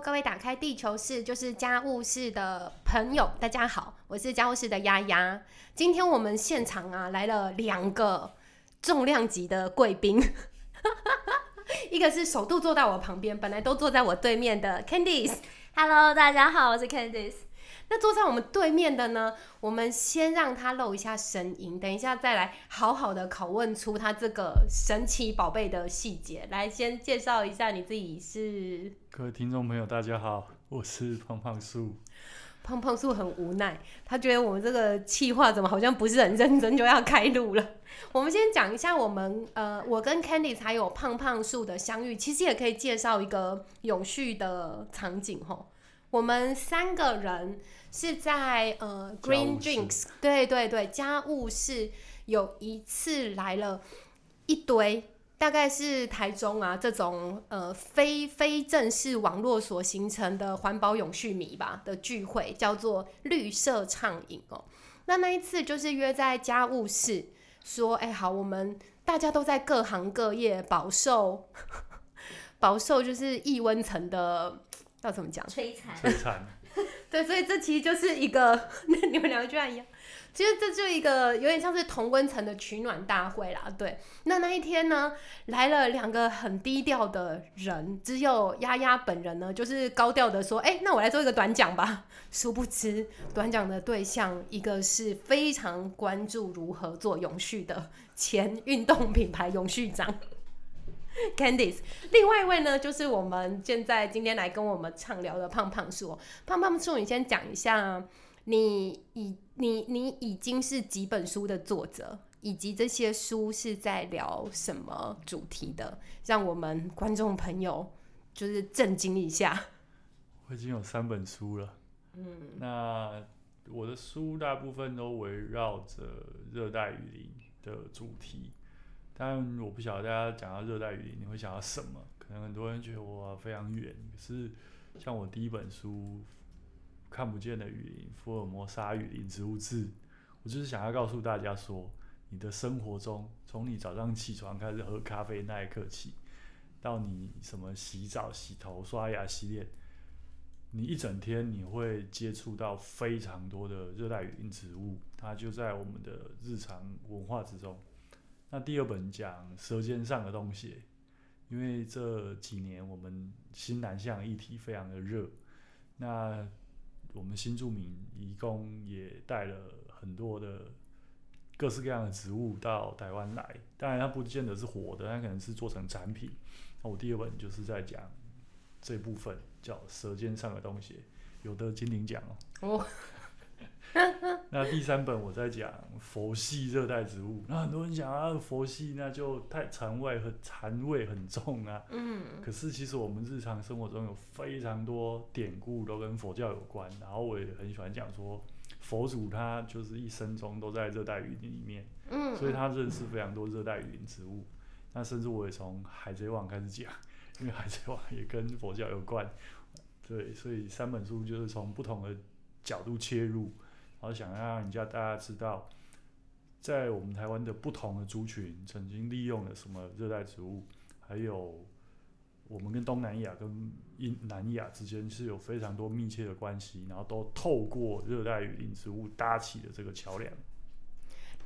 各位打开地球室就是家务室的朋友，大家好，我是家务室的丫丫。今天我们现场啊来了两个重量级的贵宾，一个是首度坐在我旁边，本来都坐在我对面的 Candice。Hello，大家好，我是 Candice。那坐在我们对面的呢，我们先让他露一下声音，等一下再来好好的拷问出他这个神奇宝贝的细节。来，先介绍一下你自己是。各位听众朋友，大家好，我是胖胖树。胖胖树很无奈，他觉得我们这个企划怎么好像不是很认真就要开录了。我们先讲一下我们呃，我跟 Candice 还有胖胖树的相遇，其实也可以介绍一个永续的场景吼。我们三个人是在呃 Green Drinks，对对对，家务室有一次来了一堆。大概是台中啊这种呃非非正式网络所形成的环保永续迷吧的聚会，叫做绿色畅饮哦。那那一次就是约在家务室，说哎、好，我们大家都在各行各业饱受 饱受就是异温层的 要怎么讲？摧残，摧残，对，所以这其实就是一个，那你们两个居然一样。其实这就一个有点像是同温层的取暖大会啦，对。那那一天呢，来了两个很低调的人，只有丫丫本人呢，就是高调的说：“哎、那我来做一个短讲吧。”殊不知，短讲的对象一个是非常关注如何做永续的前运动品牌永续长 Candice，另外一位呢，就是我们现在今天来跟我们畅聊的胖胖树哦。胖胖树，你先讲一下，你已你你已经是几本书的作者，以及这些书是在聊什么主题的，让我们观众朋友就是震惊一下。我已经有三本书了。嗯，那我的书大部分都围绕着热带雨林的主题，但我不晓得大家讲到热带雨林，你会想到什么？可能很多人觉得我非常远，可是像我第一本书《看不见的雨林：福尔摩沙雨林植物志》，我就是想要告诉大家说，你的生活中，从你早上起床开始喝咖啡那一刻起，到你什么洗澡、洗头、刷牙、洗脸。你一整天你会接触到非常多的热带雨林植物，它就在我们的日常文化之中。那第二本讲舌尖上的东西，因为这几年我们新南向议题非常的热，那我们新住民移工也带了很多的各式各样的植物到台湾来，当然它不见得是活的，它可能是做成产品。那我第二本就是在讲这部分。叫舌尖上的东西，有的金鼎奖。哦 那第三本我在讲佛系热带植物，那很多人讲啊，佛系那就太禅味和禅味很重啊。嗯，可是其实我们日常生活中有非常多典故都跟佛教有关，然后我也很喜欢讲说，佛祖他就是一生中都在热带雨林里面，嗯，所以他认识非常多热带雨林植物。那甚至我也从海贼王开始讲。因为海贼王也跟佛教有关，对，所以三本书就是从不同的角度切入，然后想让人家大家知道，在我们台湾的不同的族群曾经利用了什么热带植物，还有我们跟东南亚跟印南亚之间是有非常多密切的关系，然后都透过热带雨林植物搭起的这个桥梁。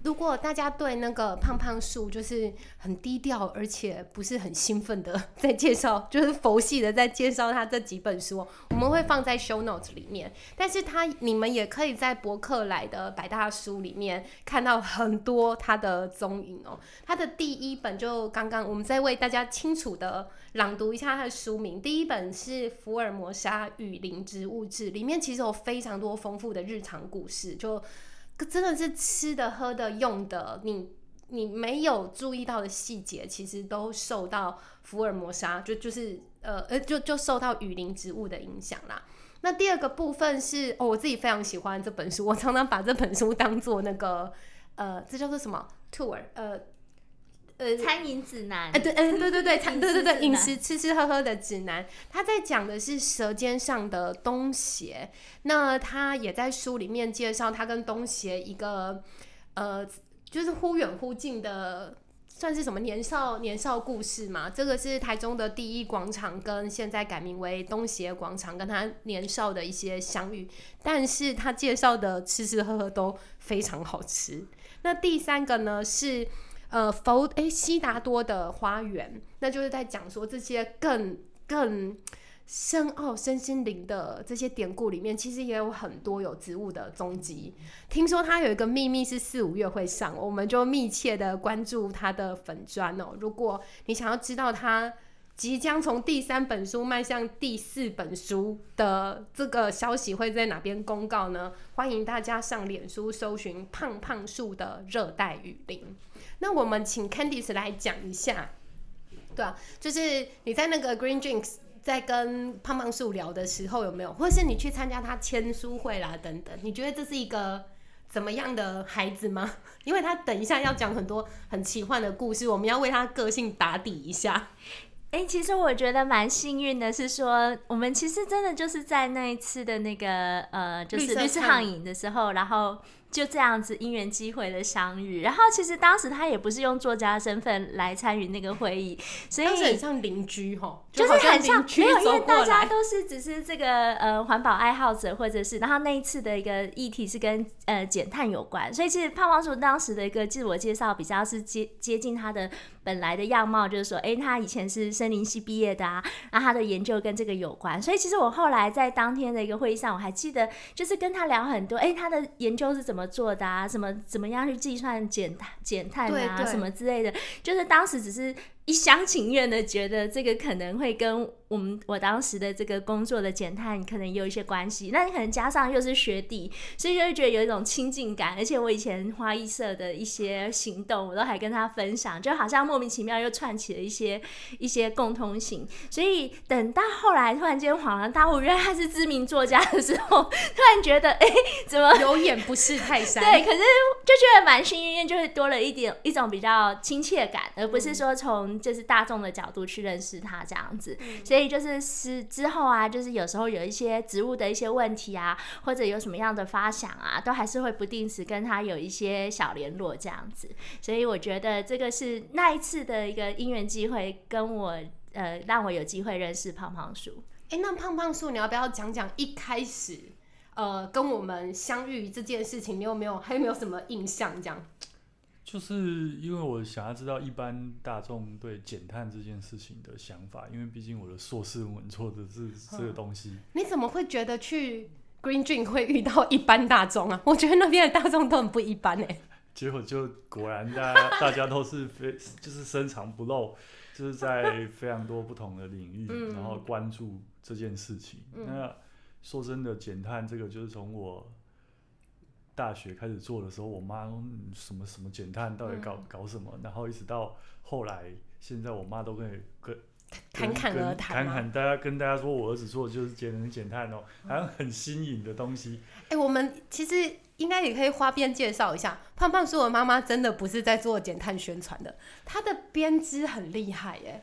如果大家对那个胖胖树就是很低调，而且不是很兴奋的在介绍，就是佛系的在介绍他这几本书，我们会放在 show notes 里面。但是他你们也可以在博客来的百大书里面看到很多他的踪影哦。他的第一本就刚刚我们在为大家清楚的朗读一下他的书名，第一本是《福尔摩沙雨林植物志》，里面其实有非常多丰富的日常故事，就。真的是吃的、喝的、用的，你你没有注意到的细节，其实都受到福尔摩沙就就是呃呃就就受到雨林植物的影响啦。那第二个部分是哦，我自己非常喜欢这本书，我常常把这本书当做那个呃，这叫做什么 tour 呃。呃，餐饮指南，哎、对，哎、对对对，餐，对对对，饮饮食吃吃喝喝的指南，他在讲的是舌尖上的东邪。那他也在书里面介绍他跟东邪一个呃，就是忽远忽近的算是什么年少年少故事嘛？这个是台中的第一广场，跟现在改名为东协广场，跟他年少的一些相遇。但是他介绍的吃吃喝喝都非常好吃。那第三个呢是呃佛诶悉达多的花园，那就是在讲说这些更更。深奥、身心灵的这些典故里面，其实也有很多有植物的踪迹。听说它有一个秘密是四五月会上，我们就密切的关注它的粉砖哦。如果你想要知道它即将从第三本书迈向第四本书的这个消息会在哪边公告呢？欢迎大家上脸书搜寻“胖胖树的热带雨林”。那我们请 Candice 来讲一下，对啊，就是你在那个 Green Drinks。在跟胖胖树聊的时候，有没有，或是你去参加他签书会啦等等？你觉得这是一个怎么样的孩子吗？因为他等一下要讲很多很奇幻的故事，我们要为他个性打底一下。哎，其实我觉得蛮幸运的，是说我们其实真的就是在那一次的那个呃，就是绿色畅饮的时候，然后。就这样子因缘机会的相遇，然后其实当时他也不是用作家身份来参与那个会议，所以很像邻居哈，就是很像没有，因为大家都是只是这个呃环保爱好者，或者是然后那一次的一个议题是跟呃减碳有关，所以其实胖胖叔当时的一个自我介绍比较是接接近他的本来的样貌，就是说哎他以前是森林系毕业的啊，然后他的研究跟这个有关，所以其实我后来在当天的一个会议上，我还记得就是跟他聊很多，哎他的研究是怎么。做的啊，什么怎么样去计算减碳减碳啊，什么之类的，就是当时只是。一厢情愿的觉得这个可能会跟我们我当时的这个工作的减碳可能有一些关系，那你可能加上又是学弟，所以就会觉得有一种亲近感。而且我以前花艺社的一些行动，我都还跟他分享，就好像莫名其妙又串起了一些 一些共通性。所以等到后来突然间恍然大悟，原来他是知名作家的时候，突然觉得哎，怎么 有眼不识泰山？对，可是就觉得蛮幸运，就是多了一点一种比较亲切感，而不是说从。就是大众的角度去认识他这样子，所以就是是之后啊，就是有时候有一些植物的一些问题啊，或者有什么样的发想啊，都还是会不定时跟他有一些小联络这样子。所以我觉得这个是那一次的一个因缘机会，跟我呃让我有机会认识胖胖树。哎，那胖胖树，你要不要讲讲一开始呃跟我们相遇这件事情？你有没有还有没有什么印象这样？就是因为我想要知道一般大众对减碳这件事情的想法，因为毕竟我的硕士论文做的是这个东西。你怎么会觉得去 Green Dream 会遇到一般大众啊？我觉得那边的大众都很不一般哎。结果就果然大家大家都是非就是深藏不露，就是在非常多不同的领域，然后关注这件事情。那说真的，减碳这个就是从我。大学开始做的时候，我妈什么什么减碳到底搞搞什么，然后一直到后来，现在我妈都可以跟侃侃而谈，侃侃大家跟大家说，我儿子做的就是节能减碳哦，好像很新颖的东西。哎，我们其实应该也可以花边介绍一下，胖胖说，我妈妈真的不是在做减碳宣传的，她的编织很厉害，哎，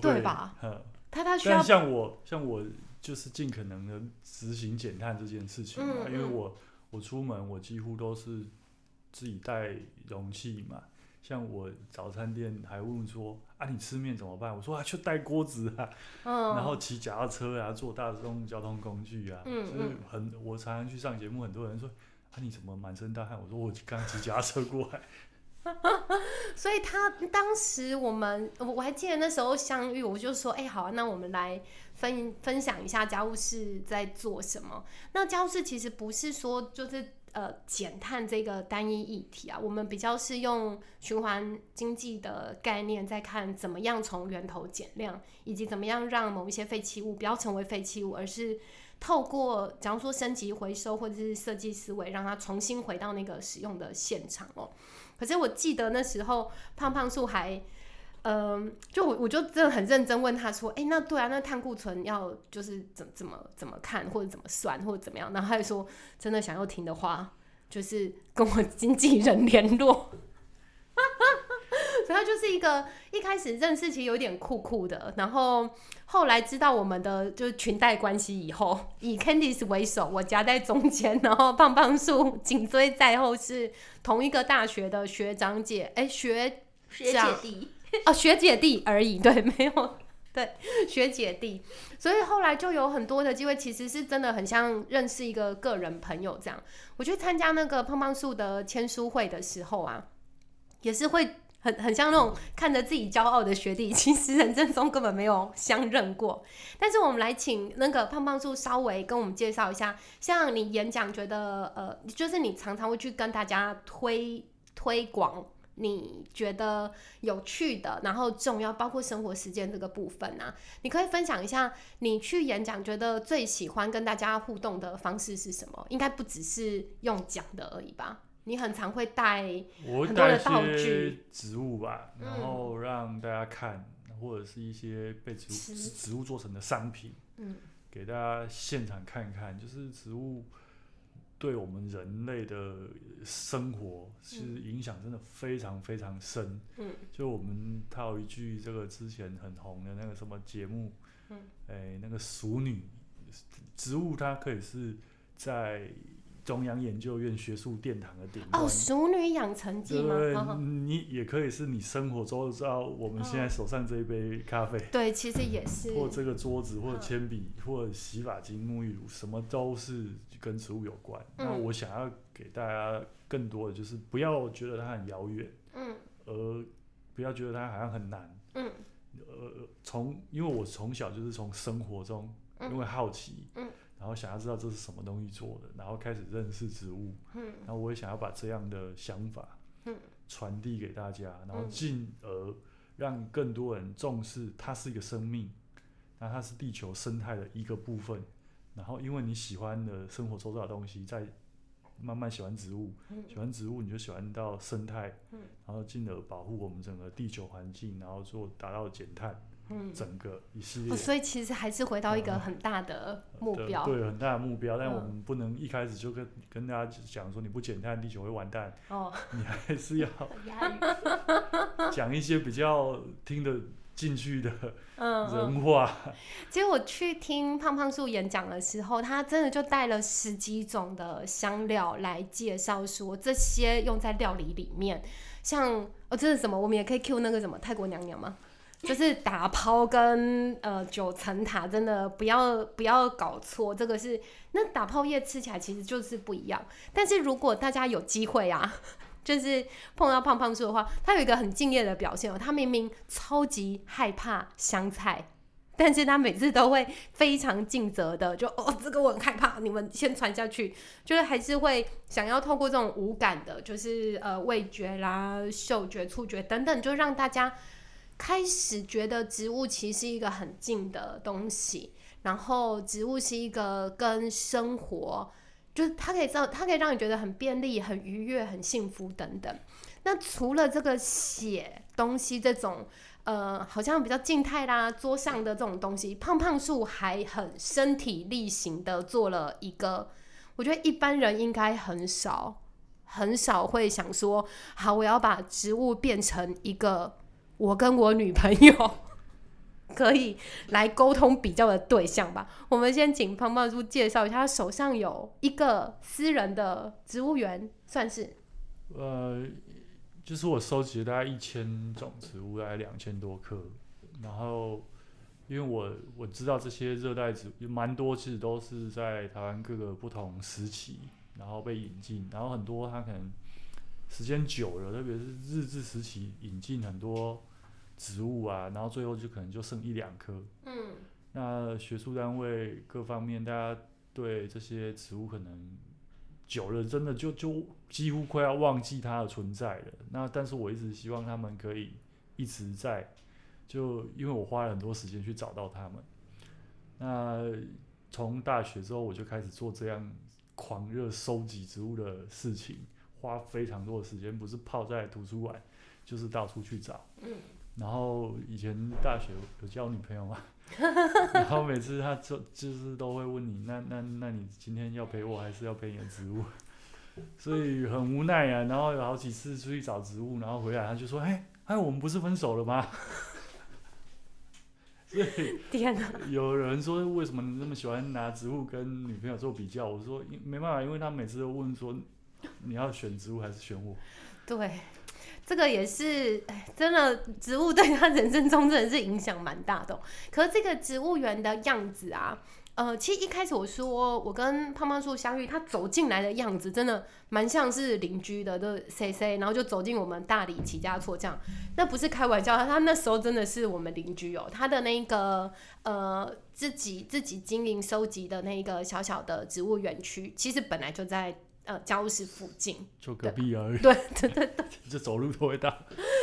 对吧？嗯，她她需要像我，像我就是尽可能的执行减碳这件事情嘛，因为我。我出门，我几乎都是自己带容器嘛。像我早餐店还问说：“啊，你吃面怎么办？”我说：“啊，就带锅子啊。”嗯。然后骑脚踏车啊，坐大众交通工具啊。嗯就是很，我常常去上节目，很多人说：“啊，你怎么满身大汗？”我说：“我刚骑脚踏车过来。” 所以他当时我们，我我还记得那时候相遇，我就说：“哎，好啊，那我们来。”分分享一下家务事在做什么？那家务事其实不是说就是呃减碳这个单一议题啊，我们比较是用循环经济的概念在看怎么样从源头减量，以及怎么样让某一些废弃物不要成为废弃物，而是透过假如说升级回收或者是设计思维，让它重新回到那个使用的现场哦。可是我记得那时候胖胖树还。嗯，就我我就真的很认真问他说，哎，那对啊，那碳库存要就是怎怎么怎么看，或者怎么算，或者怎么样？然后他就说，真的想要停的话，就是跟我经纪人联络。所以他就是一个一开始认识其实有点酷酷的，然后后来知道我们的就是裙带关系以后，以 Candice 为首，我夹在中间，然后胖胖树紧追在后，是同一个大学的学长姐，哎学。学姐弟 哦，学姐弟而已，对，没有对学姐弟，所以后来就有很多的机会，其实是真的很像认识一个个人朋友这样。我去参加那个胖胖树的签书会的时候啊，也是会。很很像那种看着自己骄傲的学弟，其实人生中根本没有相认过。但是我们来请那个胖胖叔稍微跟我们介绍一下，像你演讲，觉得呃，就是你常常会去跟大家推推广，你觉得有趣的，然后重要，包括生活实践这个部分啊，你可以分享一下你去演讲，觉得最喜欢跟大家互动的方式是什么？应该不只是用讲的而已吧？你很常会带很多的道具、植物吧，然后让大家看，或者是一些被植物植物做成的商品，嗯，给大家现场看看，就是植物对我们人类的生活其实影响真的非常非常深。嗯，就我们套一句这个之前很红的那个什么节目，嗯，哎，那个熟女，植物它可以是在。中央研究院学术殿堂的顶端。哦，熟女养成记吗？对，你也可以是你生活中知道我们现在手上这一杯咖啡，对，其实也是，或这个桌子，或者铅笔，或者洗发精、沐浴乳，什么都是跟植物有关。那我想要给大家更多的，就是不要觉得它很遥远，嗯，而不要觉得它好像很难，嗯，呃，从因为我从小就是从生活中因为好奇，嗯。然后想要知道这是什么东西做的，然后开始认识植物，嗯，然后我也想要把这样的想法，嗯，传递给大家，然后进而让更多人重视它是一个生命，那它是地球生态的一个部分，然后因为你喜欢的生活周遭的东西，在慢慢喜欢植物，喜欢植物你就喜欢到生态，嗯，然后进而保护我们整个地球环境，然后做达到减碳。整个一系列，所以其实还是回到一个很大的目标，对，很大的目标。但我们不能一开始就跟跟大家讲说你不减碳，地球会完蛋。哦，你还是要讲一些比较听得进去的人话。其实我去听胖胖树演讲的时候，他真的就带了十几种的香料来介绍，说这些用在料理里面，像哦，这是什么？我们也可以 Q 那个什么泰国娘娘吗？就是打抛跟呃九层塔，真的不要不要搞错，这个是那打抛叶吃起来其实就是不一样。但是如果大家有机会啊，就是碰到胖胖树的话，他有一个很敬业的表现哦，他明明超级害怕香菜，但是他每次都会非常尽责的，就哦这个我很害怕，你们先传下去，就是还是会想要透过这种无感的，就是呃味觉啦、嗅觉、触觉等等，就让大家。开始觉得植物其实是一个很近的东西，然后植物是一个跟生活，就是它可以让它可以让你觉得很便利、很愉悦、很幸福等等。那除了这个写东西这种，呃，好像比较静态啦，桌上的这种东西，胖胖树还很身体力行的做了一个，我觉得一般人应该很少很少会想说，好，我要把植物变成一个。我跟我女朋友可以来沟通比较的对象吧。我们先请胖胖叔介绍一下，他手上有一个私人的植物园，算是。呃，就是我收集了大概一千种植物，大概两千多棵。然后，因为我我知道这些热带植物蛮多，其实都是在台湾各个不同时期，然后被引进。然后很多它可能时间久了，特别是日治时期引进很多。植物啊，然后最后就可能就剩一两棵。嗯，那学术单位各方面，大家对这些植物可能久了，真的就就几乎快要忘记它的存在了。那但是我一直希望他们可以一直在，就因为我花了很多时间去找到他们。那从大学之后，我就开始做这样狂热收集植物的事情，花非常多的时间，不是泡在图书馆，就是到处去找。嗯。然后以前大学有交女朋友嘛，然后每次他就就是都会问你，那那那你今天要陪我还是要陪你的植物？所以很无奈啊。然后有好几次出去找植物，然后回来他就说：“哎哎，我们不是分手了吗？” 所以天哪！有人说为什么你那么喜欢拿植物跟女朋友做比较？我说没办法，因为他每次都问说你要选植物还是选我？对。这个也是，哎，真的植物对他人生中真的是影响蛮大的。可是这个植物园的样子啊。呃，其实一开始我说我跟胖胖树相遇，他走进来的样子真的蛮像是邻居的，都 C C，然后就走进我们大理齐家厝这样，那不是开玩笑，他那时候真的是我们邻居哦，他的那个呃自己自己经营收集的那个小小的植物园区，其实本来就在。呃，家务室附近，就隔壁而已。对对对对，这 走路都会到。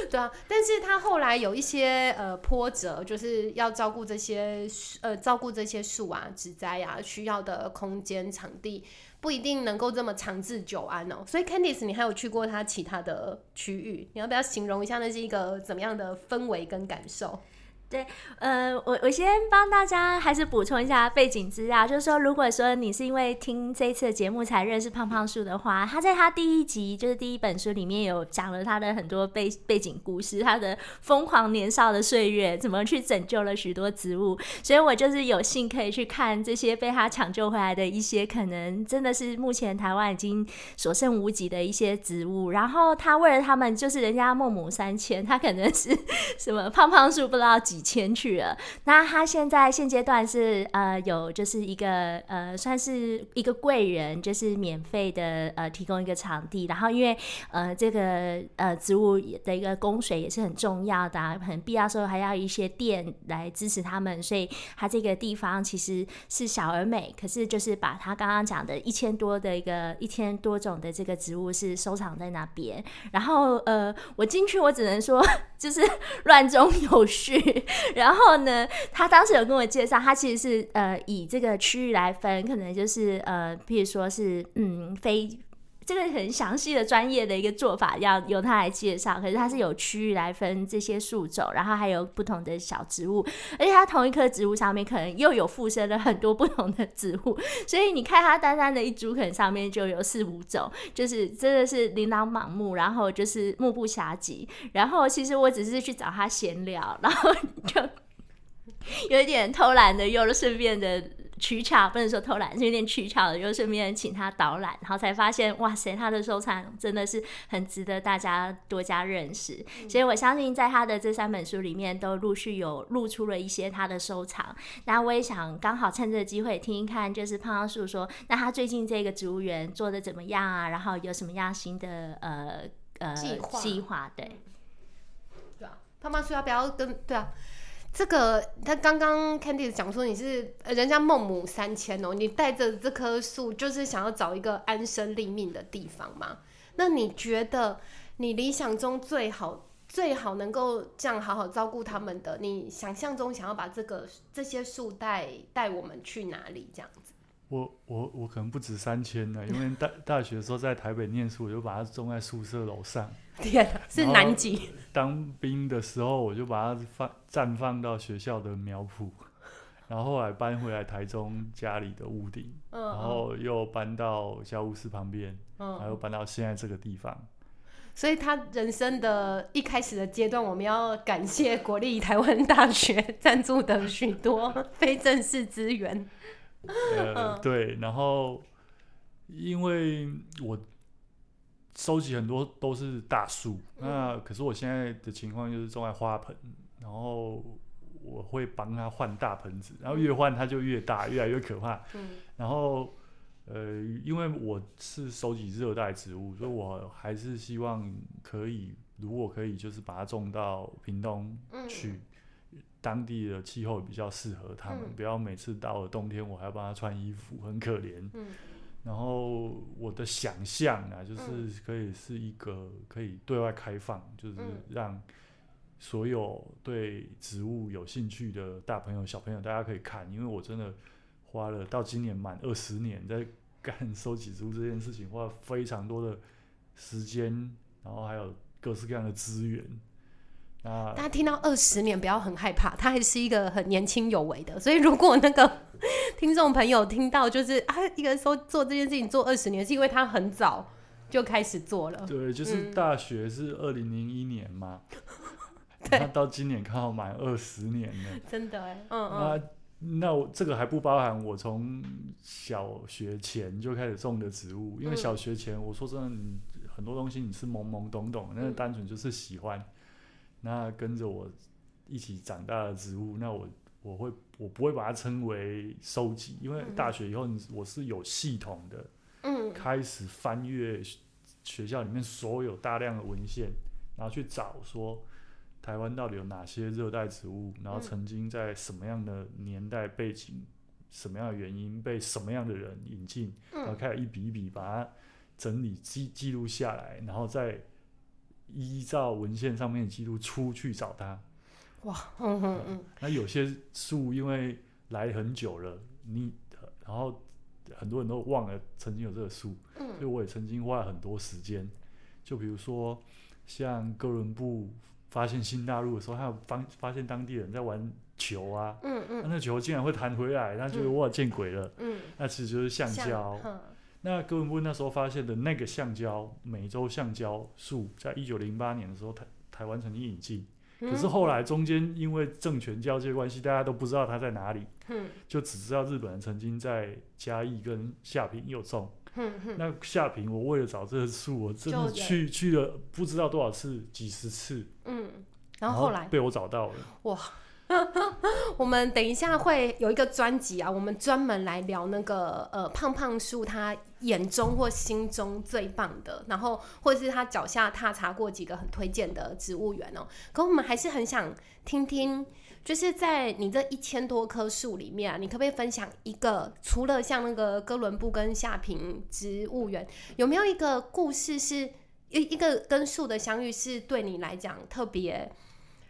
对啊，但是他后来有一些呃波折，就是要照顾这些呃照顾这些树啊、植栽啊，需要的空间场地不一定能够这么长治久安哦。所以，Candice，你还有去过他其他的区域，你要不要形容一下那是一个怎么样的氛围跟感受？对，呃，我我先帮大家还是补充一下背景资料，就是说，如果说你是因为听这一次的节目才认识胖胖树的话，他在他第一集就是第一本书里面有讲了他的很多背背景故事，他的疯狂年少的岁月，怎么去拯救了许多植物，所以我就是有幸可以去看这些被他抢救回来的一些可能真的是目前台湾已经所剩无几的一些植物，然后他为了他们就是人家孟母三迁，他可能是什么胖胖树不知道几。迁去了，那他现在现阶段是呃有就是一个呃算是一个贵人，就是免费的呃提供一个场地，然后因为呃这个呃植物的一个供水也是很重要的，很必要时候还要一些电来支持他们，所以他这个地方其实是小而美，可是就是把他刚刚讲的一千多的一个一千多种的这个植物是收藏在那边，然后呃我进去我只能说就是 乱中有序。然后呢，他当时有跟我介绍，他其实是呃以这个区域来分，可能就是呃，譬如说是嗯非这个很详细的专业的一个做法，要由他来介绍。可是他是有区域来分这些树种，然后还有不同的小植物，而且它同一棵植物上面可能又有附身了很多不同的植物，所以你看它单单的一株可能上面就有四五种，就是真的是琳琅满目，然后就是目不暇接。然后其实我只是去找他闲聊，然后就 有一点偷懒的，又顺便的。取巧不能说偷懒，是有点取巧的，就顺便请他导览，然后才发现，哇塞，他的收藏真的是很值得大家多加认识。所以我相信，在他的这三本书里面，都陆续有露出了一些他的收藏。那我也想刚好趁这个机会听一看，就是胖胖树说，那他最近这个植物园做的怎么样啊？然后有什么样新的呃呃计划？计划对，对啊，胖胖树要不要跟对啊？这个他刚刚 Candy 讲说你是人家孟母三迁哦，你带着这棵树就是想要找一个安身立命的地方吗？那你觉得你理想中最好最好能够这样好好照顾他们的，你想象中想要把这个这些树带带我们去哪里？这样子？我我我可能不止三千呢，因为大大学的时候在台北念书，我就把它种在宿舍楼上。天哪，是南极。当兵的时候，我就把它放绽放到学校的苗圃，然后后来搬回来台中家里的屋顶，然后又搬到教务室旁边，然后搬到现在这个地方。所以他人生的一开始的阶段，我们要感谢国立台湾大学赞助的许多非正式资源。呃，对，然后因为我。收集很多都是大树，那可是我现在的情况就是种在花盆，然后我会帮他换大盆子，然后越换它就越大，越来越可怕。嗯，然后呃，因为我是收集热带植物，所以我还是希望可以，如果可以，就是把它种到屏东去，当地的气候比较适合他们，不要每次到了冬天我还要帮他穿衣服，很可怜。嗯。然后我的想象啊，就是可以是一个可以对外开放，就是让所有对植物有兴趣的大朋友、小朋友，大家可以看。因为我真的花了到今年满二十年在干收集植物这件事情，花了非常多的时间，然后还有各式各样的资源。大家听到二十年不要很害怕，他还是一个很年轻有为的。所以如果那个 听众朋友听到就是啊，一个人说做这件事情做二十年，是因为他很早就开始做了。对，就是大学是二零零一年嘛，他到今年刚好满二十年了。真的哎，嗯嗯。那那我这个还不包含我从小学前就开始种的植物，因为小学前我说真的。很多东西你是懵懵懂懂，那单纯就是喜欢。那跟着我一起长大的植物，那我我会我不会把它称为收集，因为大学以后我是有系统的，嗯。开始翻阅学校里面所有大量的文献，然后去找说台湾到底有哪些热带植物，然后曾经在什么样的年代背景、什么样的原因被什么样的人引进，然后开始一笔一笔把它整理记记录下来，然后再依照文献上面的记录出去找他。哇，嗯嗯嗯，那有些树因为来很久了，你然后很多人都忘了曾经有这个树，嗯。所以我也曾经花了很多时间。就比如说像哥伦布发现新大陆的时候，他有发发现当地人在玩球啊，嗯嗯。那那球竟然会弹回来，他觉得哇见鬼了，嗯，那其实就是橡胶。嗯那哥伦布那时候发现的那个橡胶，美洲橡胶树，在一九零八年的时候，台台湾曾经引进，可是后来中间因为政权交接关系，大家都不知道它在哪里，嗯。就只知道日本人曾经在嘉义跟下平有种。那下平，我为了找这个树，我真的去去了不知道多少次，几十次，嗯，然后后来？被我找到了。我们等一下会有一个专辑啊，我们专门来聊那个呃胖胖树他眼中或心中最棒的，然后或者是他脚下踏查过几个很推荐的植物园哦。可我们还是很想听听，就是在你这一千多棵树里面啊，你可不可以分享一个，除了像那个哥伦布跟夏平植物园，有没有一个故事是一一个跟树的相遇是对你来讲特别？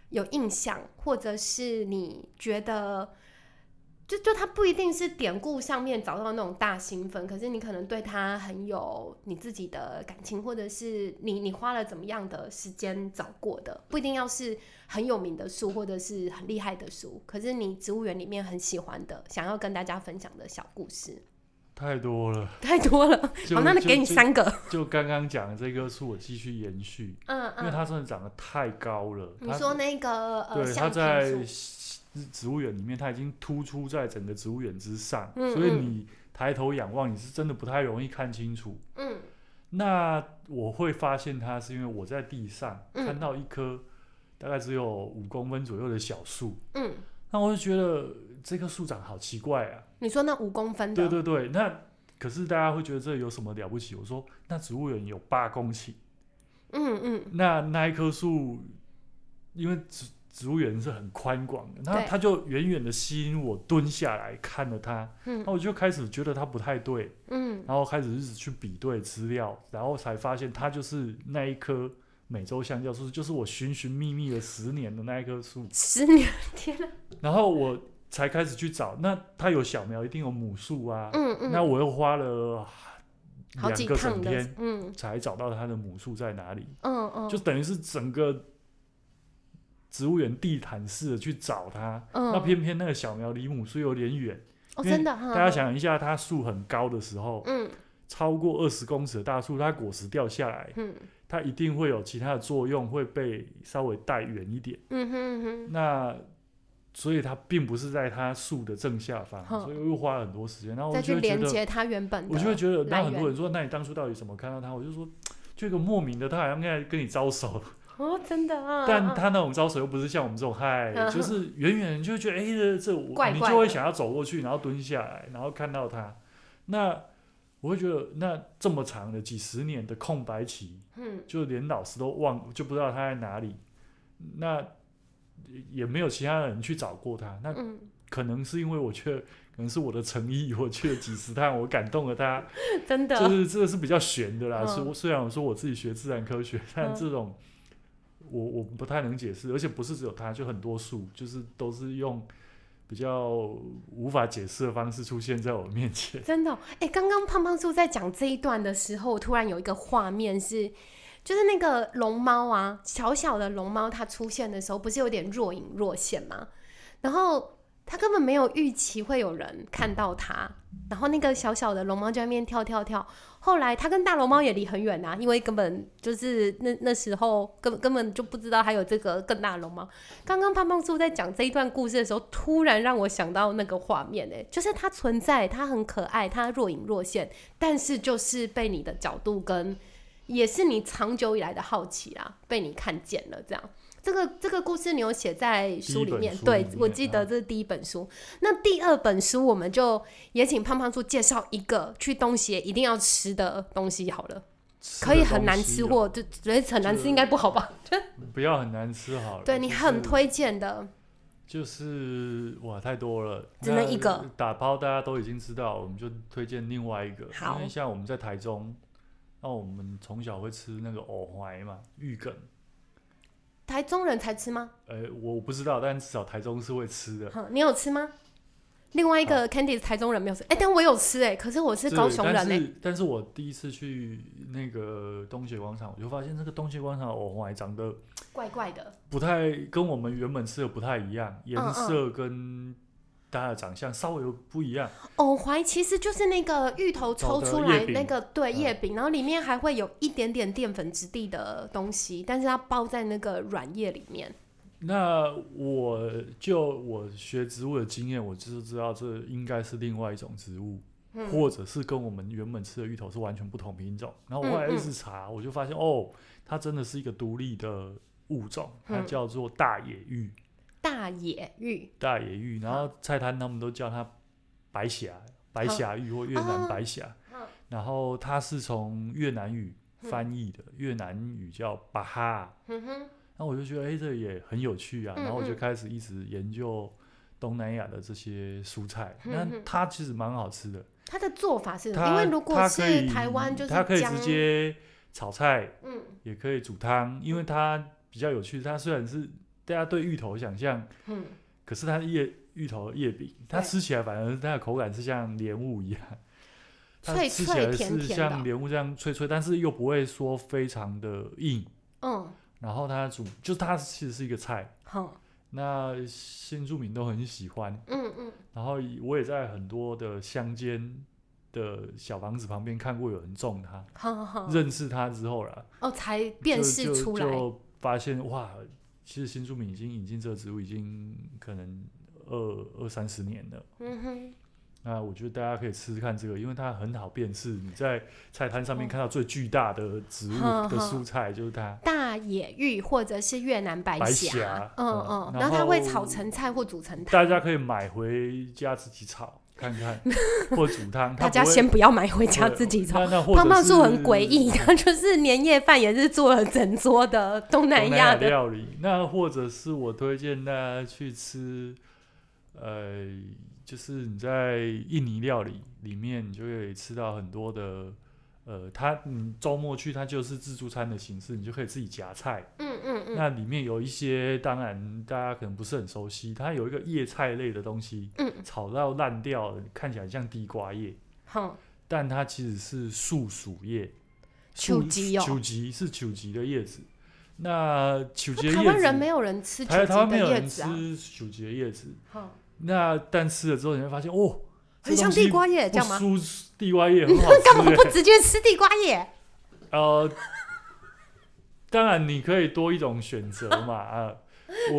有印象，或者是你觉得，就就它不一定是典故上面找到那种大兴奋，可是你可能对它很有你自己的感情，或者是你你花了怎么样的时间找过的，不一定要是很有名的书或者是很厉害的书，可是你植物园里面很喜欢的，想要跟大家分享的小故事，太多了，太多了。好，那你给你三个，就刚刚讲的这棵树，我继续延续，嗯因为嗯，它真的长得太高了。它你说那个呃，对，它在植物园里面，它已经突出在整个植物园之上，嗯所以嗯你抬头仰望，你是真的不太容易看清楚。嗯。那我会发现它，是因为我在地上嗯。看到一棵大概只有五公分左右的小树，嗯，那我就觉得这棵树长好奇怪啊。你说那五公分的，对对对，那可是大家会觉得这有什么了不起？我说那植物园有八公顷，嗯嗯。那那一棵树，因为植植物园是很宽广的，那对。它就远远的吸引我蹲下来看了它，嗯。那我就开始觉得它不太对，嗯。然后开始一直去比对资料，然后才发现它就是那一棵美洲香蕉树，就是我寻寻觅觅了十年的那一棵树，十年，天哪，然后我才开始去找，那它有小苗，一定有母树啊，嗯嗯，那我又花了两个整天，嗯。才找到它的母树在哪里。嗯嗯，就等于是整个植物园地毯式的去找它。嗯。那偏偏那个小苗离母树有点远，哦，真的哈，大家想一下，它树很高的时候，嗯。超过二十公尺的大树，它果实掉下来，嗯。它一定会有其他的作用，会被稍微带远一点。嗯哼嗯哼，那所以它并不是在它树的正下方，哼所以又花了很多时间。然后我就会觉得，连接它原本的，我就会觉得，那很多人说，那你当初到底怎么看到它？我就说，就一个莫名的，他好像在跟你招手，哦，真的啊，嗯但他那种招手又不是像我们这种嗨，嗯就是远远就觉得，哎、这这我怪怪你就会想要走过去，然后蹲下来，然后看到他。那我会觉得，那这么长的几十年的空白期，嗯就连老师都忘，就不知道他在哪里。那也没有其他人去找过他。那嗯，可能是因为我觉得，可能是我的诚意，我去了几十趟，我感动了他。真的，就是这个是比较悬的啦。嗯是我虽然我说我自己学自然科学，但嗯这种我我不太能解释，而且不是只有他，就很多树就是都是用比较无法解释的方式出现在我面前。真的哦，哎、刚刚胖胖叔在讲这一段的时候，突然有一个画面是，就是那个龙猫啊，小小的龙猫，它出现的时候不是有点若隐若现吗？然后它根本没有预期会有人看到它，然后那个小小的龙猫就在那边跳跳跳。后来它跟大龙猫也离很远啊，因为根本就是那那时候根本根本就不知道还有这个更大的龙猫。刚刚胖胖叔在讲这一段故事的时候，突然让我想到那个画面、哎，就是它存在，它很可爱，它若隐若现，但是就是被你的角度跟也是你长久以来的好奇啊，被你看见了这样。这个这个故事你有写在书里面，对面我记得嗯这是第一本书。那第二本书我们就也请胖胖叔介绍一个去东协一定要吃的东西好了，可以很难吃或或就觉得很难吃应该不好吧？不要很难吃好了。对你很推荐的，就是哇，太多了，只能一个打包，大家都已经知道，我们就推荐另外一个。好因为像我们在台中，那我们从小会吃那个藕怀嘛，玉梗。台中人才吃吗？呃，我我不知道，但至少台中是会吃的。哼，你有吃吗？另外一个 Candy 是台中人没有吃，哎、但我有吃哎、可是我是高雄人哎、但是但是我第一次去那个东协广场，我就发现这个东协广场的藕怀长得怪怪的。不太跟我们原本吃的不太一样，颜嗯色跟它的长相稍微有不一样。藕怀其实就是那个芋头抽出来那个对嗯叶饼，然后里面还会有一点点淀粉质地的东西，但是它包在那个软叶里面。那我就我学植物的经验，我就是知道这应该是另外一种植物，嗯或者是跟我们原本吃的芋头是完全不同品种。然后我后来一直查，我就发现哦，它真的是一个独立的物种，它嗯叫做大野芋。大野芋，大野芋，然后菜摊他们都叫它白霞、白霞玉或越南白霞。嗯然后它是从越南语嗯翻译的，越南语叫巴哈。嗯哼，然后我就觉得，哎、这也很有趣啊。嗯然后我就嗯开始一直研究东南亚的这些蔬菜。那它其实蛮好吃的，它的做法是？它因为如果是台湾就是它可以直，接炒菜，嗯也可以煮汤，因为它比较有趣。它虽然是大家对芋头想象。嗯，可是它的叶芋头的叶饼，它吃起来反而它的口感是像莲雾一样，它脆吃起来是，像莲雾这样脆脆，但是又不会说非常的硬。嗯，然后它煮，就是它其实是一个菜，好，那新住民都很喜欢。嗯嗯，然后我也在很多的乡间的小房子旁边看过有人种它，好好好，认识它之后啦，哦，才辨识就出来，就就发现哇，其实新住民已经引进这个植物已经可能二二三十年了。嗯哼，那我觉得大家可以试试看这个，因为它很好辨识。你在菜摊上面哦看到最巨大的植物的蔬菜就是它。大野芋或者是越南白白霞霞，嗯嗯然后它会炒成菜或煮成汤，大家可以买回家自己炒看看，或煮汤。大家先不要买回家自己炒。胖胖树很是诡异，他就是年夜饭也是做了整桌的东南亚亚的，料理。那或者是我推荐大家去吃，呃，就是你在印尼料理里面，你就可以吃到很多的。呃，它你周末去，它就是自助餐的形式，你就可以自己夹菜。嗯嗯嗯，那里面有一些，当然大家可能不是很熟悉，它有一个叶菜类的东西，嗯炒到烂掉了，看起来像地瓜叶，好，但它其实是树薯叶。树球吉哦球吉是球吉的叶子。那球吉的台叶子，湾人没有人吃台球吉的台湾没有人叶子啊，吃球吉的叶子。好那但吃了之后，你会发现，哦，很像地瓜叶，这样吗？不输地瓜叶很好 干嘛。不直接吃地瓜叶？呃，当然你可以多一种选择嘛 啊。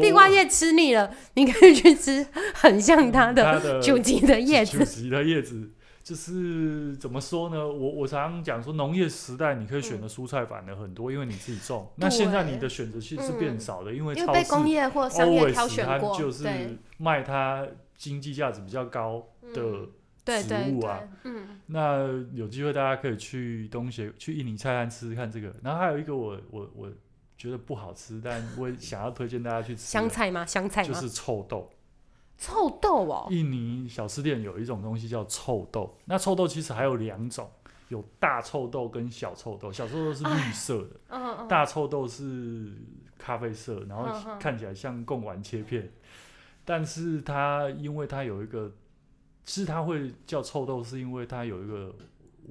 地瓜叶吃腻了，你可以去吃很像它它的的 九级的叶子。九级的叶子，就是怎么说呢？我我常常讲说，农业时代你可以选的蔬菜反而很多，因为你自己种。那现在你的选择其实是变少的，因为因为被工业或商业挑选过，就是对卖它经济价值比较高的。食物啊，嗯，那有机会大家可以去东协去印尼菜摊吃吃看这个。然后还有一个我我我觉得不好吃，但我想要推荐大家去吃，香菜吗？香菜？就是臭豆。臭豆哦，印尼小吃店有一种东西叫臭豆，那臭豆其实还有两种，有大臭豆跟小臭豆。小臭豆是绿色的，嗯嗯，大臭豆是咖啡色，然嗯后嗯看起来像贡丸切片。但是它因为它有一个，是它会叫臭豆，是因为它有一个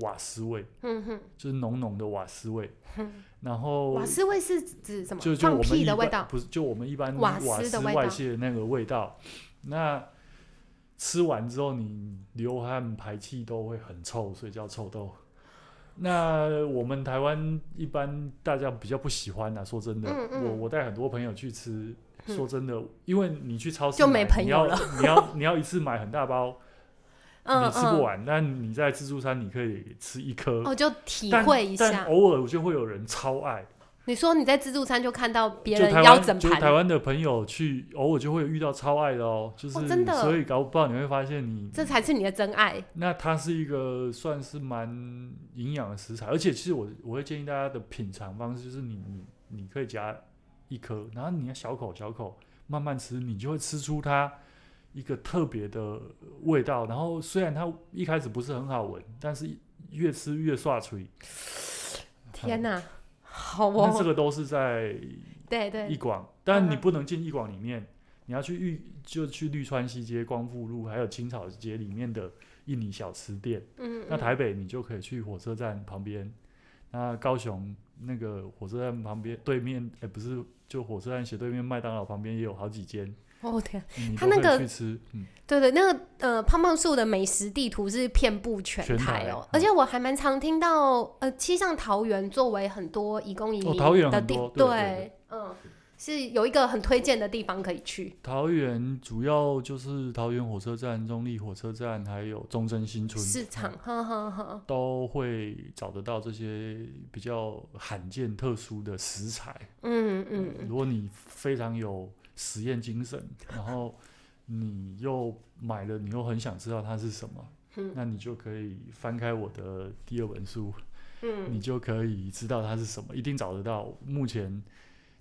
瓦斯味，嗯哼，就是浓浓的瓦斯味。哼然后瓦斯味是指什么？就就放我们一般屁的味道。不是就我们一般瓦瓦斯外泄的那个味道。那吃完之后，你流汗排气都会很臭，所以叫臭豆。那我们台湾一般大家比较不喜欢啊，说真的，嗯嗯我我带很多朋友去吃，嗯说真的，因为你去超市就没买你要朋友了你要你要一次买很大包，嗯你吃不完，但你在自助餐你可以吃一颗，哦，就体会一但下。偶尔就会有人超爱，你说你在自助餐就看到别就台人要整湾就台盘，湾的朋友去，偶尔就会遇到超爱的哦，就是、哦真的所以搞不好你会发现你这才是你的真爱。那它是一个算是蛮营养的食材，而且其实我我会建议大家的品尝方式就是你你你可以夹一颗，然后你要小口小口慢慢吃，你就会吃出它一个特别的味道。然后虽然它一开始不是很好闻，但是越吃越刷嘴。天哪，好那这哦，个都是在对对一，广，但你嗯不能进一广里面，你要去玉就去绿川西街、光复路还有青草街里面的印尼小吃店。嗯，那嗯台北你就可以去火车站旁边，那高雄那个火车站旁边对面，哎、不是，就火车站斜对面麦当劳旁边也有好几间，哦天，你都可以它那个去吃。嗯，对对，那个呃，胖胖树的美食地图是遍布全全台哦，而且我还蛮常听到，呃，其实像桃园作为很多移工移民哦桃园的地，对对嗯，是有一个很推荐的地方可以去。桃园主要就是桃园火车站、中立火车站，还有中正新村市场，呵呵呵，都会找得到这些比较罕见、特殊的食材。嗯嗯，如果你非常有实验精神，然后你又买了，你又很想知道它是什么，嗯那你就可以翻开我的第二本书，嗯你就可以知道它是什么，一定找得到。目前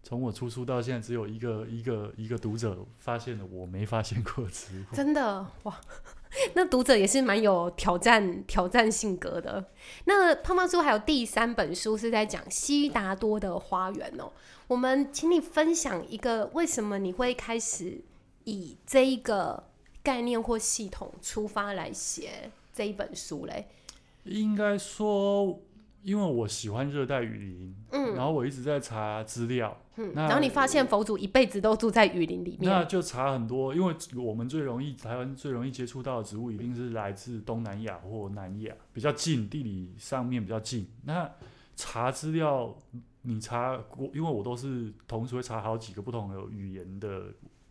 从我出书到现在，只有一个一个一个读者发现了我没发现过的植物。真的哇，那读者也是蛮有挑战挑战性格的。那胖胖叔还有第三本书是在讲悉达多的花园哦。我们请你分享一个为什么你会开始以这一个概念或系统出发来写这一本书嘞？应该说，因为我喜欢热带雨林，嗯然后我一直在查资料，嗯，然后你发现佛祖一辈子都住在雨林里面，那就查很多，因为我们最容易台湾最容易接触到的植物，一定是来自东南亚或南亚，比较近，地理上面比较近。那查资料，你查国，因为我都是同时会查好几个不同的语言的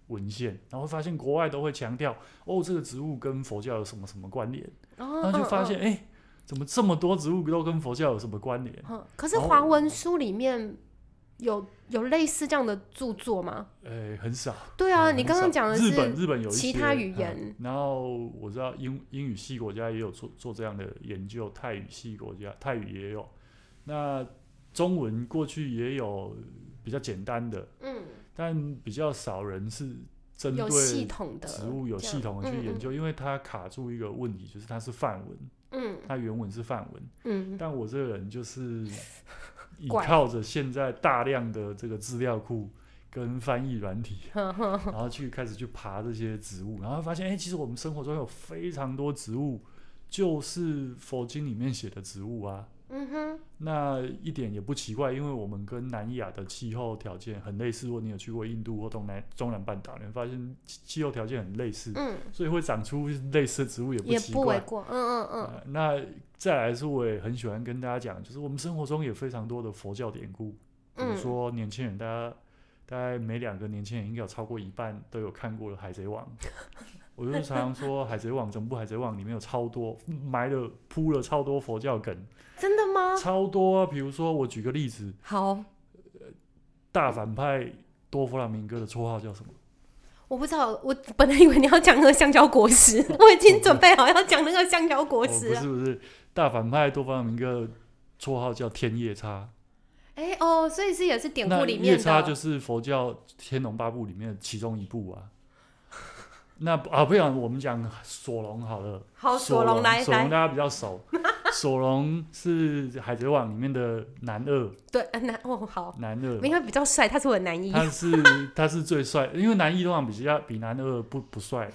文献，然后会发现国外都会强调，哦，这个植物跟佛教有什么什么关联，然然后就发现，哎、怎么这么多植物都跟佛教有什么关联？嗯，可是华文书里面有有类似这样的著作吗？哎、很少。对啊，嗯你刚刚少讲的日本，日本有其他语嗯言然后我知道英英语系国家也有做做这样的研究，泰语系国家泰语也有。那中文过去也有比较简单的，嗯。但比较少人是针对植物有系统的去研究，因为它卡住一个问题，就是它是范文，嗯。它原文是范文。嗯。但我这个人就是 依靠着现在大量的这个资料库跟翻译软体，然后去开始去爬这些植物，然后发现，哎、其实我们生活中有非常多植物，就是佛经里面写的植物啊。嗯哼那一点也不奇怪，因为我们跟南亚的气候条件很类似。如果你有去过印度或东南中南半岛，你会发现气气候条件很类似，嗯，所以会长出类似的植物也不也奇怪。不为过，嗯嗯嗯呃那再来是，我也很喜欢跟大家讲，就是我们生活中有非常多的佛教典故，比如嗯，说年轻人，大家大概每两个年轻人应该有超过一半都有看过的《海贼王》。我就常常说，《海贼王》整部《海贼王》里面有超多埋了铺了超多佛教梗，真的吗？超多、啊。比如说，我举个例子，好，大反派多弗朗明哥的绰号叫什么？我不知道，我本来以为你要讲那个香蕉果实，我已经准备好要讲那个香蕉果哦，实了。不是不是，大反派多弗朗明哥的绰号叫天夜叉。哎、哦，所以是也是典故那里面夜叉，就是佛教《天龙八部》里面的其中一部啊。那啊，不然我们讲索隆好了。好，索隆来来，索隆大家比较熟。索隆是《海贼王》里面的男二，对，呃男哦好，男二因为比较帅，他是我的男一，他是他是最帅，因为男一通常比较比男二不不帅，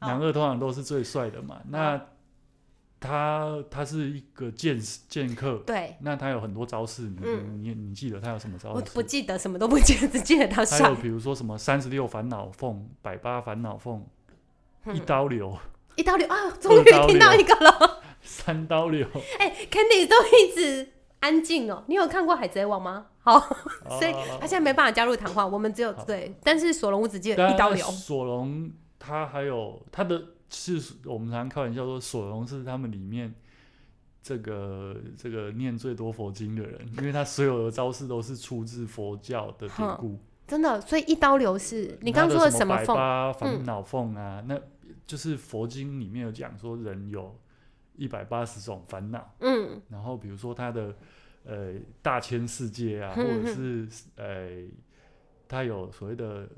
男二通常都是最帅的嘛。那他他是一个剑士剑客，对。那他有很多招式，你、嗯你你记得他有什么招式我式？不记得什么都不记得，只记得他帅。还有比如说什么三十六烦恼凤、百八烦恼凤、一嗯刀流、一刀流 啊，终于听到一个了。三刀流，哎、c a n d y 都一直安静哦。你有看过《海贼王》吗？好，所以啊他现在没办法加入谈话。我们只有好对，但是索隆我只记得一刀流。索隆他还有他的是我们常常开玩笑说，索隆是他们里面这个这个念最多佛经的人，因为他所有的招式都是出自佛教的典故。真的，所以一刀流是你刚刚说的什么凤？烦恼凤啊，那就是佛经里面有讲说人有一百八十种烦恼。嗯，然后比如说他的呃大千世界啊，或者是呃他有所谓的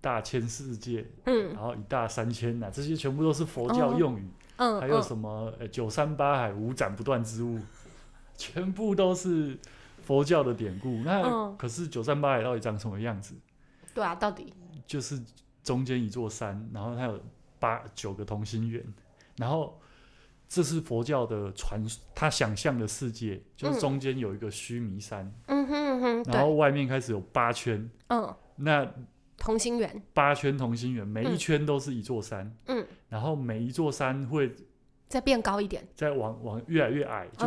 大千世界，嗯，然后一大三千呐，这些全部都是佛教用语。嗯，还有什么呃九山八海无斩不断之物，全部都是。佛教的典故，那可是九山八海到底长什么样子？对啊，到底。就是中间一座山，然后它有八九个同心圆，然后这是佛教的传，他想象的世界就是中间有一个须弥山，嗯哼哼，然后外面开始有八圈，嗯，那同心圆。八圈同心圆，每一圈都是一座山，嗯，然后每一座山会再变高一点，再往往越来越矮，就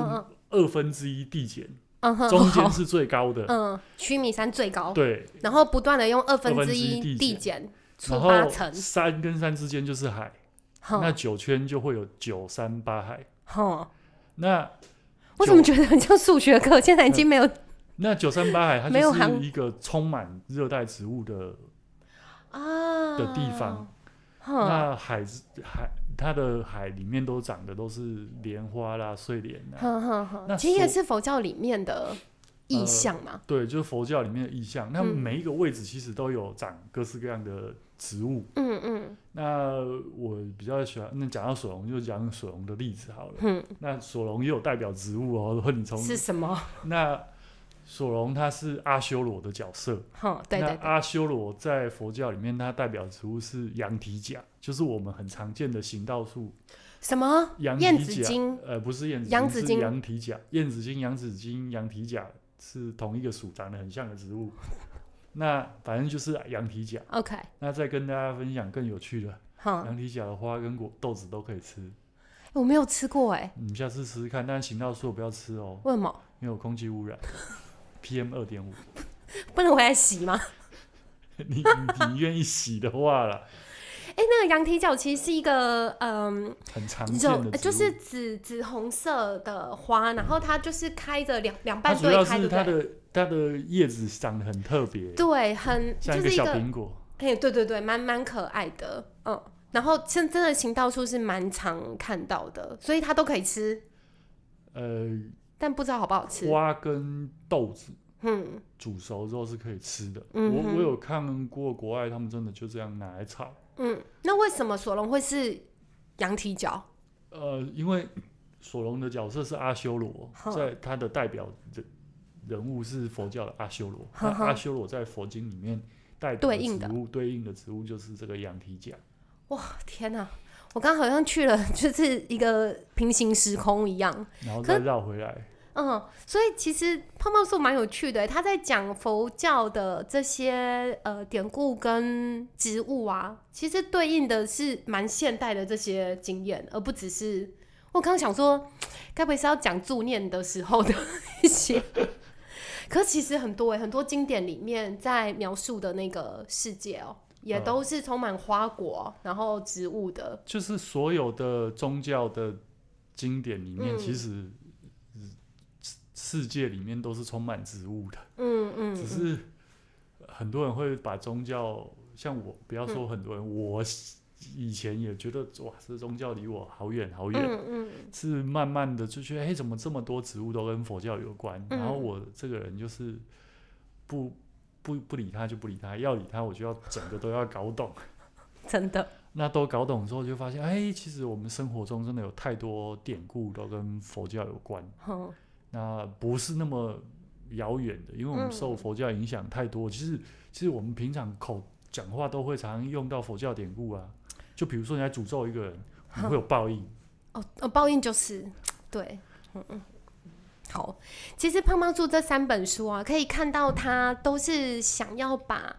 二分之一递减。嗯中间是最高的，嗯，须弥山最高，对，然后不断的用二分之一递减，出八层，山跟山之间就是海，那九圈就会有九山八海，哈，那我怎么觉得很像数学课？现在已经没有，那九山八海它就是一个充满热带植物的啊的地方，那海海。它的海里面都长的都是莲花啦、睡莲啦，那其实也是佛教里面的意象嘛。对，就是佛教里面的意象。那每一个位置其实都有长各式各样的植物。嗯嗯。那我比较喜欢，那讲到索隆，就讲索隆的例子好了。嗯。那索隆也有代表植物哦，如果你从是什么？那索隆他是阿修罗的角色。好，对对。阿修罗在佛教里面，它代表植物是羊蹄甲。就是我们很常见的行道树，什么？燕子金？呃，不是燕子，羊子金，羊蹄甲。燕子精、羊子金、羊蹄甲是同一个属，长得很像的植物。那反正就是羊蹄甲。OK。那再跟大家分享更有趣的，羊蹄甲的花跟果豆子都可以吃。我没有吃过哎。你下次试试看，但是行道树不要吃哦。为什么？因为有空气污染 ，PM 二点五。不能回来洗吗？你你愿意洗的话了。哎，那个羊蹄角其实是一个嗯，很常见的，就是紫紫红色的花，然后它就是开着两两半对开对。它的它的叶子长得很特别，对，很像一个小苹果。哎，对对对，蛮蛮可爱的，嗯。然后真真的行道树是蛮常看到的，所以它都可以吃。呃，但不知道好不好吃。瓜跟豆子，嗯，煮熟之后是可以吃的。我我有看过国外，他们真的就这样拿来炒。嗯，那为什么索隆会是羊蹄角？呃，因为索隆的角色是阿修罗，在他的代表人人物是佛教的阿修罗。阿修罗在佛经里面代表植物，对应的植物就是这个羊蹄甲。哇，天哪！我刚好像去了，就是一个平行时空一样，然后再绕回来。嗯，所以其实胖胖树蛮有趣的，他在讲佛教的这些呃典故跟植物啊，其实对应的是蛮现代的这些经验，而不只是我刚刚想说，该不会是要讲助念的时候的一些？可其实很多哎，很多经典里面在描述的那个世界哦，也都是充满花果然后植物的，就是所有的宗教的经典里面，其实。世界里面都是充满植物的，嗯嗯，只是很多人会把宗教，像我不要说很多人，我以前也觉得哇，这宗教离我好远好远，嗯嗯，是慢慢的就觉得，哎，怎么这么多植物都跟佛教有关？然后我这个人就是不不不理他就不理他，要理他我就要整个都要搞懂，真的。那都搞懂之后就发现，哎，其实我们生活中真的有太多典故都跟佛教有关。那不是那么遥远的，因为我们受佛教影响太多。其实，其实我们平常口讲话都会常用到佛教典故啊。就比如说，你在诅咒一个人，你会有报应。哦，哦，报应就是对，嗯嗯。好，其实胖胖树这三本书啊，可以看到他都是想要把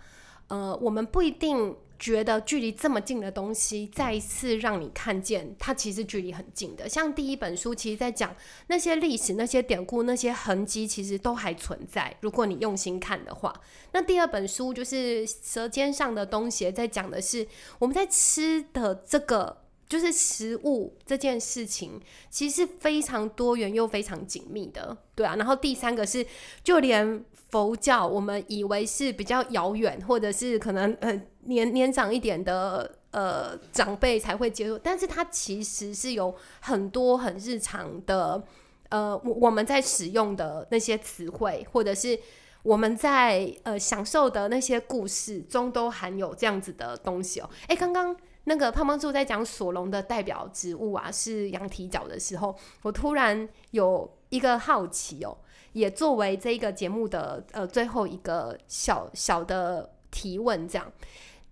呃，我们不一定。觉得距离这么近的东西，再一次让你看见它其实距离很近的。像第一本书，其实在讲那些历史、那些典故、那些痕迹，其实都还存在。如果你用心看的话，那第二本书就是《舌尖上的东西》，在讲的是我们在吃的这个就是食物这件事情，其实是非常多元又非常紧密的，对啊。然后第三个是，就连佛教，我们以为是比较遥远，或者是可能呃年年长一点的呃长辈才会接受，但是它其实是有很多很日常的，呃，我我们在使用的那些词汇，或者是我们在呃享受的那些故事中，都含有这样子的东西哦。哎，刚刚。那个胖胖猪在讲索隆的代表植物啊，是羊蹄角的时候，我突然有一个好奇哦，也作为这一个节目的呃最后一个小小的提问，这样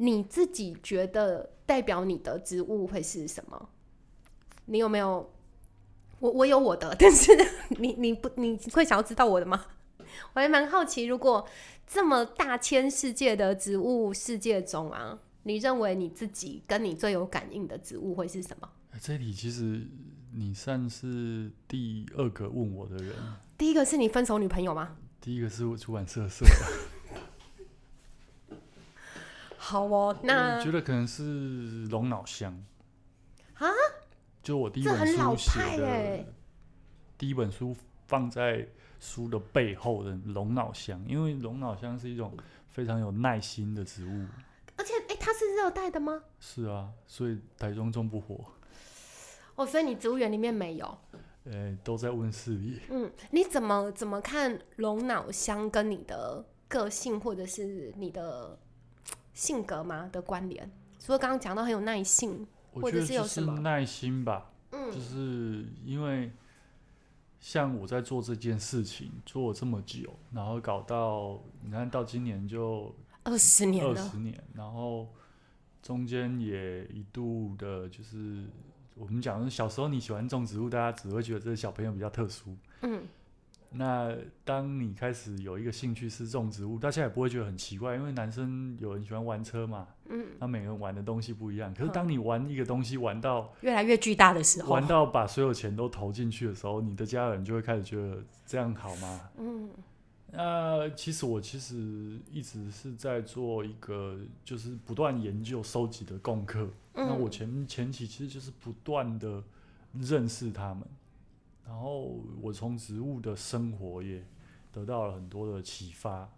你自己觉得代表你的植物会是什么？你有没有？我我有我的，但是 你你不你会想要知道我的吗？我还蛮好奇，如果这么大千世界的植物世界中啊。你认为你自己跟你最有感应的植物会是什么？这里其实你算是第二个问我的人。第一个是你分手女朋友吗？第一个是我出版社社好哦，那我觉得可能是龙脑香啊，就我第一本书写的，第一本书放在书的背后的龙脑香，因为龙脑香是一种非常有耐心的植物。而且，哎，它是热带的吗？是啊，所以台中种不活。哦，所以你植物园里面没有？呃，都在温室里。嗯，你怎么怎么看龙脑香跟你的个性或者是你的性格吗的关联？除了刚刚讲到很有耐性，或者是有什么耐心吧？嗯，就是因为像我在做这件事情做了这么久，然后搞到你看到今年就。二十年二十年，然后中间也一度的，就是我们讲小时候你喜欢种植物，大家只会觉得这个小朋友比较特殊。嗯，那当你开始有一个兴趣是种植物，大家也不会觉得很奇怪，因为男生有人喜欢玩车嘛。嗯，那每个人玩的东西不一样。可是当你玩一个东西玩到越来越巨大的时候，玩到把所有钱都投进去的时候，你的家人就会开始觉得这样好吗？嗯。那其实我其实一直是在做一个就是不断研究收集的功课。那我前前期其实就是不断的认识他们，然后我从植物的生活也得到了很多的启发。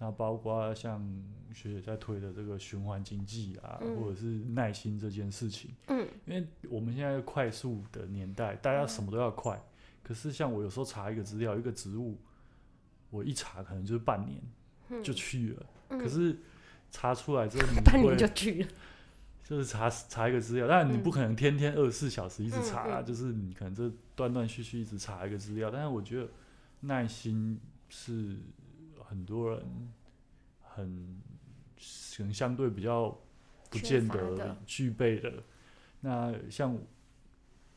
那包括像学姐在推的这个循环经济啊，或者是耐心这件事情。嗯，因为我们现在快速的年代，大家什么都要快。可是像我有时候查一个资料，一个植物。我一查可能就是半年就去了，可是查出来之后，半年就去了，就是查查一个资料，但你不可能天天二十四小时一直查啊，就是你可能这断断续续一直查一个资料，但是我觉得耐心是很多人很可能相对比较不见得具备的，那像。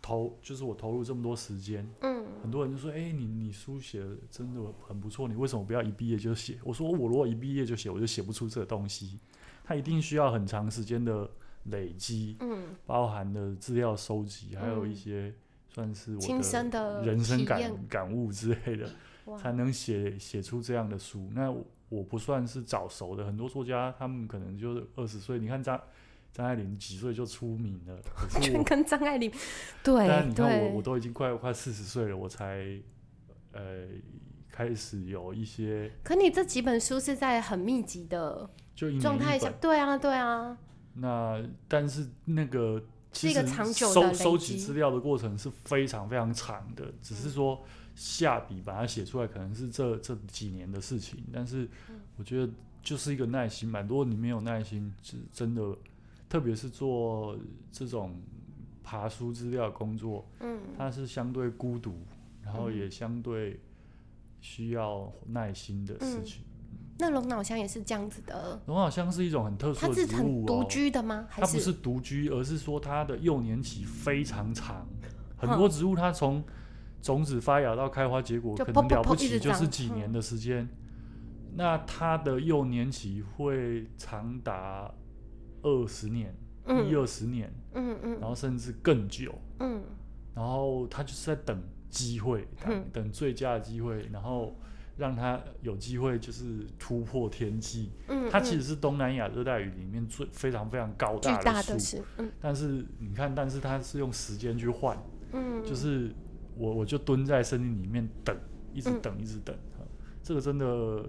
投就是我投入这么多时间，嗯，很多人就说，哎，你你书写的真的很不错，你为什么不要一毕业就写？我说我如果一毕业就写，我就写不出这个东西，它一定需要很长时间的累积，嗯，包含的资料收集，还有一些算是我的人生感感悟之类的，才能写写出这样的书。那我不算是早熟的，很多作家他们可能就是二十岁，你看张。张爱玲几岁就出名了？全跟张爱玲，对，但你看我，我都已经快快四十岁了，我才呃开始有一些。可你这几本书是在很密集的状态下，对啊，对啊。那但是那个是一个长久收收集资料的过程是非常非常长的，只是说下笔把它写出来，可能是这这几年的事情。但是我觉得就是一个耐心吧，如果你没有耐心，是真的。特别是做这种爬书资料工作，嗯，它是相对孤独，然后也相对需要耐心的事情。那龙脑香也是这样子的。龙脑香是一种很特殊的植物哦。它是很独居的吗？它不是独居，而是说它的幼年期非常长。很多植物它从种子发芽到开花结果，可能了不起就是几年的时间。那它的幼年期会长达。二十年，一二十年，嗯嗯，然后甚至更久，嗯，然后它就是在等机会，等等最佳的机会，然后让它有机会就是突破天际。嗯，它其实是东南亚热带雨林里面最非常非常高大的树，嗯但是你看，但是它是用时间去换，嗯，就是我我就蹲在森林里面等，一直嗯等，一直等。哈这个真的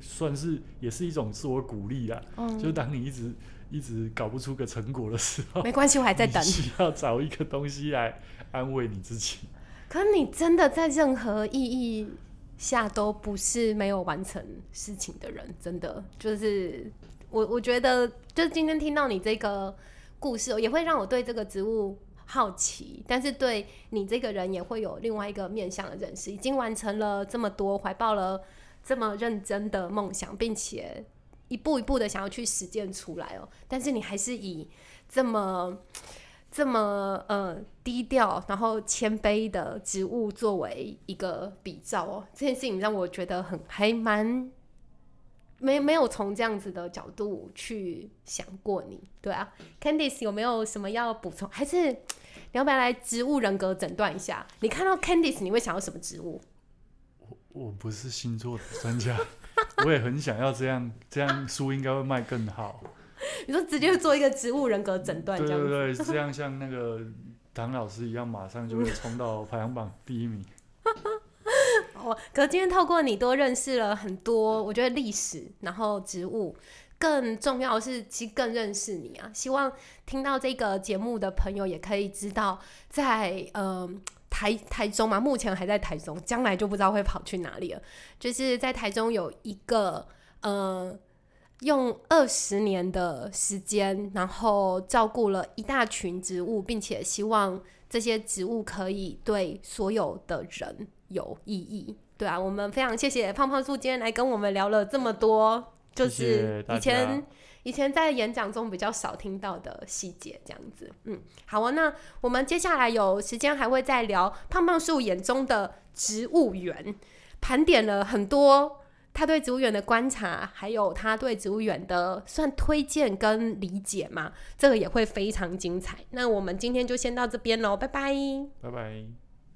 算是也是一种自我鼓励啊。嗯就是当你一直一直搞不出个成果的时候，没关系，我还在等你。需要找一个东西来安慰你自己。可你真的在任何意义下都不是没有完成事情的人，真的就是我，我觉得就是今天听到你这个故事，也会让我对这个植物好奇，但是对你这个人也会有另外一个面向的认识。已经完成了这么多，怀抱了这么认真的梦想，并且一步一步的想要去实践出来哦。但是你还是以这么这么呃低调，然后谦卑的植物作为一个比照哦，这件事情让我觉得很还蛮没没有从这样子的角度去想过你，对啊，Candice 有没有什么要补充？还是你要不要来植物人格诊断一下？你看到 Candice 你会想要什么植物？我我不是星座的专家，我也很想要这样，这样书应该会卖更好。你说直接做一个植物人格诊断对这样对这样像那个唐老师一样，马上就会冲到排行榜第一名。我，可今天透过你多认识了很多，我觉得历史，然后植物，更重要的是，其实更认识你啊。希望听到这个节目的朋友也可以知道在，呃台台中嘛，目前还在台中，将来就不知道会跑去哪里了。就是在台中有一个呃，用二十年的时间，然后照顾了一大群植物，并且希望这些植物可以对所有的人有意义。对啊，我们非常谢谢胖胖树今天来跟我们聊了这么多，就是以前家以前在演讲中比较少听到的细节，这样子。嗯，好啊，那我们接下来有时间还会再聊胖胖树眼中的植物园，盘点了很多他对植物园的观察，还有他对植物园的算推荐跟理解嘛，这个也会非常精彩。那我们今天就先到这边喽，拜拜。拜拜。